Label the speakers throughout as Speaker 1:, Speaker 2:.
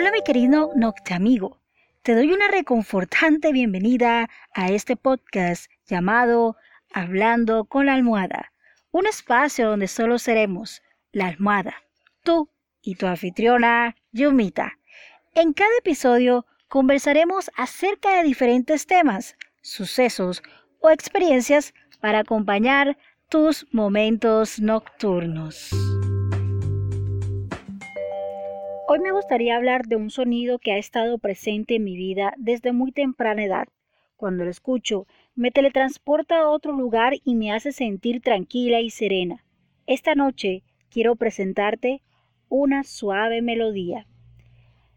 Speaker 1: Hola mi querido Noctamigo, te doy una reconfortante bienvenida a este podcast llamado Hablando con la almohada, un espacio donde solo seremos la almohada, tú y tu anfitriona Yumita. En cada episodio conversaremos acerca de diferentes temas, sucesos o experiencias para acompañar tus momentos nocturnos. Hoy me gustaría hablar de un sonido que ha estado presente en mi vida desde muy temprana edad. Cuando lo escucho, me teletransporta a otro lugar y me hace sentir tranquila y serena. Esta noche quiero presentarte una suave melodía.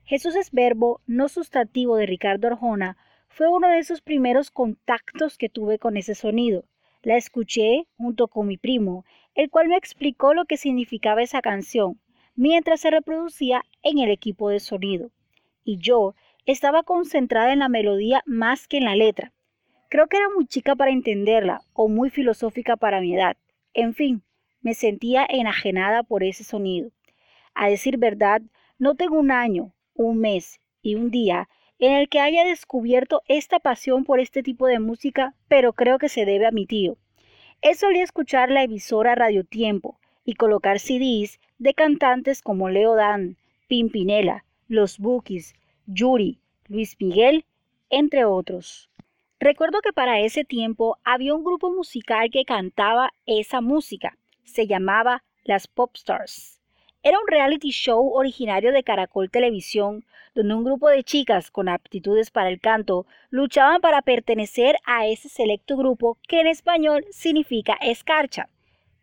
Speaker 1: Jesús es verbo, no sustantivo de Ricardo Arjona, fue uno de esos primeros contactos que tuve con ese sonido. La escuché junto con mi primo, el cual me explicó lo que significaba esa canción mientras se reproducía en el equipo de sonido. Y yo estaba concentrada en la melodía más que en la letra. Creo que era muy chica para entenderla o muy filosófica para mi edad. En fin, me sentía enajenada por ese sonido. A decir verdad, no tengo un año, un mes y un día en el que haya descubierto esta pasión por este tipo de música, pero creo que se debe a mi tío. Él solía escuchar la emisora Radio Tiempo y colocar CDs de cantantes como Leo Dan, Pimpinela, Los Bookies, Yuri, Luis Miguel, entre otros. Recuerdo que para ese tiempo había un grupo musical que cantaba esa música. Se llamaba Las Popstars. Era un reality show originario de Caracol Televisión, donde un grupo de chicas con aptitudes para el canto luchaban para pertenecer a ese selecto grupo que en español significa escarcha.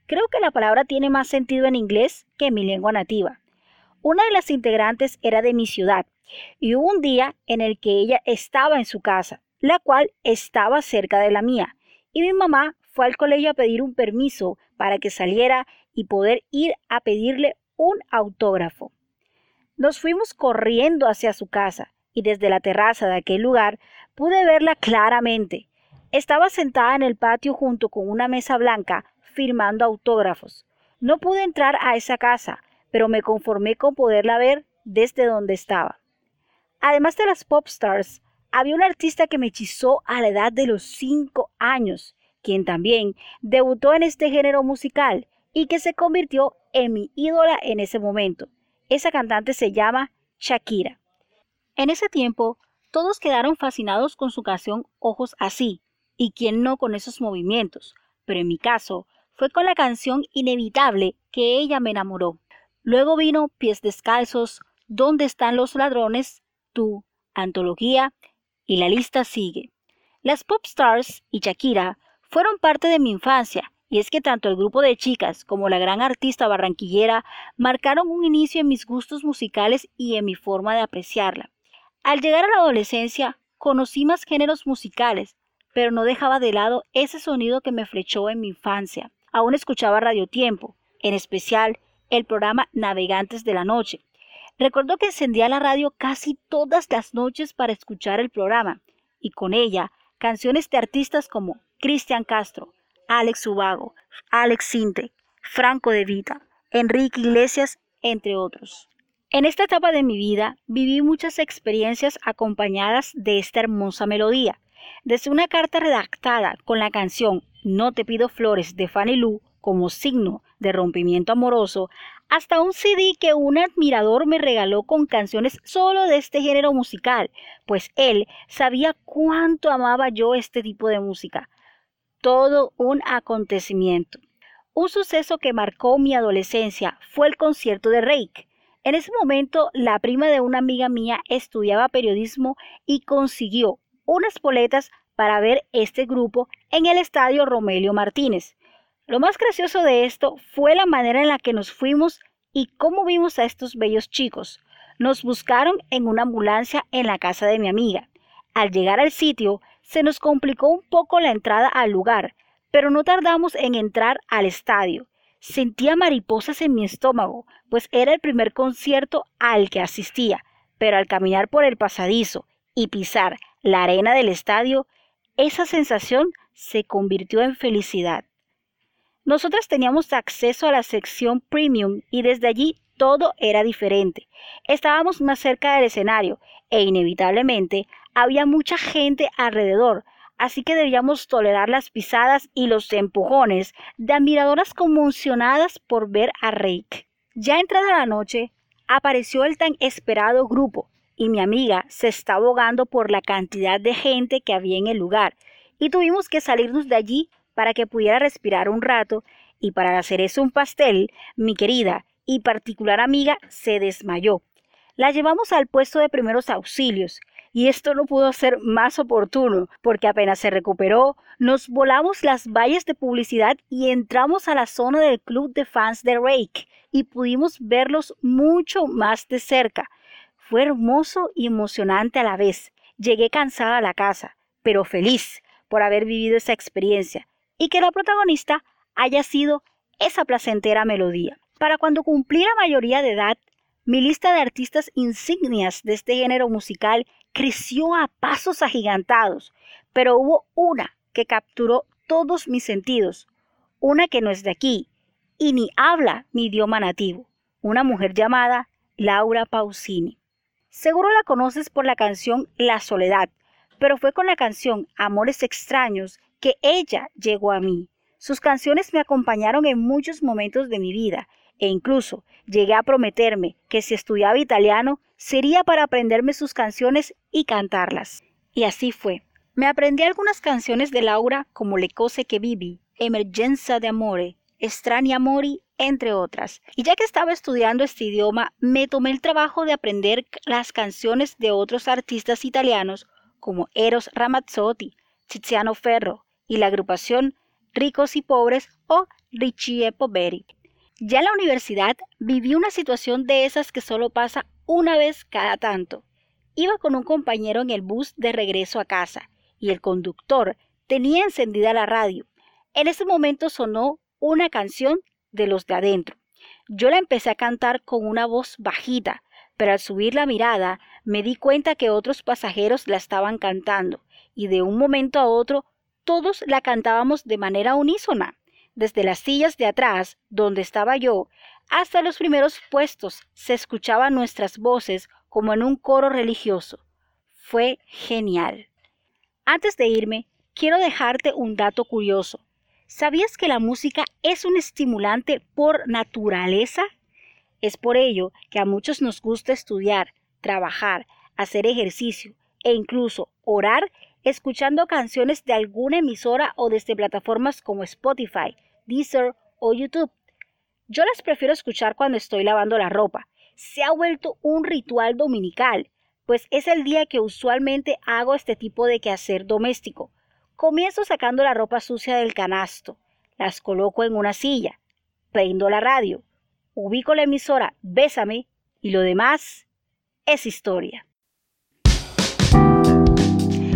Speaker 1: Creo que la palabra tiene más sentido en inglés que en mi lengua nativa. Una de las integrantes era de mi ciudad y hubo un día en el que ella estaba en su casa, la cual estaba cerca de la mía, y mi mamá fue al colegio a pedir un permiso para que saliera y poder ir a pedirle un autógrafo. Nos fuimos corriendo hacia su casa y desde la terraza de aquel lugar pude verla claramente. Estaba sentada en el patio junto con una mesa blanca firmando autógrafos. No pude entrar a esa casa, pero me conformé con poderla ver desde donde estaba. Además de las pop stars, había un artista que me hechizó a la edad de los 5 años, quien también debutó en este género musical y que se convirtió en mi ídola en ese momento. Esa cantante se llama Shakira. En ese tiempo, todos quedaron fascinados con su canción Ojos así, y quien no con esos movimientos, pero en mi caso fue con la canción Inevitable que ella me enamoró. Luego vino Pies Descalzos, ¿Dónde están los ladrones? Tú, Antología, y la lista sigue. Las pop stars y Shakira fueron parte de mi infancia y es que tanto el grupo de chicas como la gran artista barranquillera marcaron un inicio en mis gustos musicales y en mi forma de apreciarla. Al llegar a la adolescencia, conocí más géneros musicales, pero no dejaba de lado ese sonido que me flechó en mi infancia. Aún escuchaba Radio Tiempo, en especial el programa Navegantes de la Noche. Recuerdo que encendía la radio casi todas las noches para escuchar el programa, y con ella canciones de artistas como Cristian Castro, Alex Ubago, Alex Sinte, Franco de Vita, Enrique Iglesias, entre otros. En esta etapa de mi vida viví muchas experiencias acompañadas de esta hermosa melodía. Desde una carta redactada con la canción No te pido flores de Fanny Lu como signo de rompimiento amoroso, hasta un CD que un admirador me regaló con canciones solo de este género musical, pues él sabía cuánto amaba yo este tipo de música todo un acontecimiento. Un suceso que marcó mi adolescencia fue el concierto de Rake. En ese momento, la prima de una amiga mía estudiaba periodismo y consiguió unas boletas para ver este grupo en el estadio Romelio Martínez. Lo más gracioso de esto fue la manera en la que nos fuimos y cómo vimos a estos bellos chicos. Nos buscaron en una ambulancia en la casa de mi amiga. Al llegar al sitio, se nos complicó un poco la entrada al lugar, pero no tardamos en entrar al estadio. Sentía mariposas en mi estómago, pues era el primer concierto al que asistía, pero al caminar por el pasadizo y pisar la arena del estadio, esa sensación se convirtió en felicidad. Nosotras teníamos acceso a la sección premium y desde allí todo era diferente. Estábamos más cerca del escenario e inevitablemente había mucha gente alrededor, así que debíamos tolerar las pisadas y los empujones de admiradoras conmocionadas por ver a Rake. Ya entrada la noche, apareció el tan esperado grupo y mi amiga se estaba ahogando por la cantidad de gente que había en el lugar y tuvimos que salirnos de allí para que pudiera respirar un rato y para hacer eso un pastel, mi querida y particular amiga se desmayó. La llevamos al puesto de primeros auxilios y esto no pudo ser más oportuno, porque apenas se recuperó, nos volamos las valles de publicidad y entramos a la zona del club de fans de Rake y pudimos verlos mucho más de cerca. Fue hermoso y emocionante a la vez. Llegué cansada a la casa, pero feliz por haber vivido esa experiencia y que la protagonista haya sido esa placentera melodía. Para cuando cumplí la mayoría de edad, mi lista de artistas insignias de este género musical creció a pasos agigantados, pero hubo una que capturó todos mis sentidos, una que no es de aquí y ni habla mi idioma nativo, una mujer llamada Laura Pausini. Seguro la conoces por la canción La Soledad, pero fue con la canción Amores extraños que ella llegó a mí. Sus canciones me acompañaron en muchos momentos de mi vida e incluso llegué a prometerme que si estudiaba italiano sería para aprenderme sus canciones y cantarlas. Y así fue. Me aprendí algunas canciones de Laura como Le cose che vivi, Emergenza de amore, Strani amori, entre otras. Y ya que estaba estudiando este idioma, me tomé el trabajo de aprender las canciones de otros artistas italianos como Eros Ramazzotti, Tiziano Ferro y la agrupación Ricos y Pobres o Ricci e Poveri. Ya en la universidad viví una situación de esas que solo pasa una vez cada tanto. Iba con un compañero en el bus de regreso a casa y el conductor tenía encendida la radio. En ese momento sonó una canción de los de adentro. Yo la empecé a cantar con una voz bajita, pero al subir la mirada me di cuenta que otros pasajeros la estaban cantando y de un momento a otro todos la cantábamos de manera unísona desde las sillas de atrás, donde estaba yo, hasta los primeros puestos, se escuchaban nuestras voces como en un coro religioso. Fue genial. Antes de irme, quiero dejarte un dato curioso. ¿Sabías que la música es un estimulante por naturaleza? Es por ello que a muchos nos gusta estudiar, trabajar, hacer ejercicio e incluso orar escuchando canciones de alguna emisora o desde plataformas como Spotify, Deezer o YouTube. Yo las prefiero escuchar cuando estoy lavando la ropa. Se ha vuelto un ritual dominical, pues es el día que usualmente hago este tipo de quehacer doméstico. Comienzo sacando la ropa sucia del canasto, las coloco en una silla, prendo la radio, ubico la emisora. Bésame. Y lo demás es historia.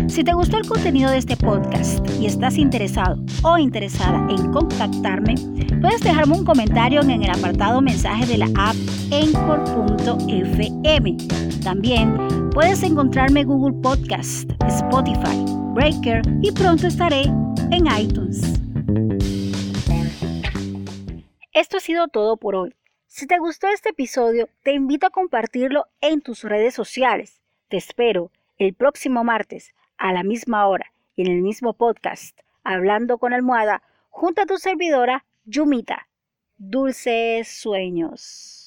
Speaker 1: Si te gustó el contenido de este podcast y estás interesado o interesada en contactarme, puedes dejarme un comentario en el apartado mensaje de la app Encore.fm. También puedes encontrarme en Google Podcast, Spotify, Breaker y pronto estaré en iTunes. Esto ha sido todo por hoy. Si te gustó este episodio, te invito a compartirlo en tus redes sociales. Te espero el próximo martes a la misma hora y en el mismo podcast, hablando con almohada, junto a tu servidora, Yumita. Dulces sueños.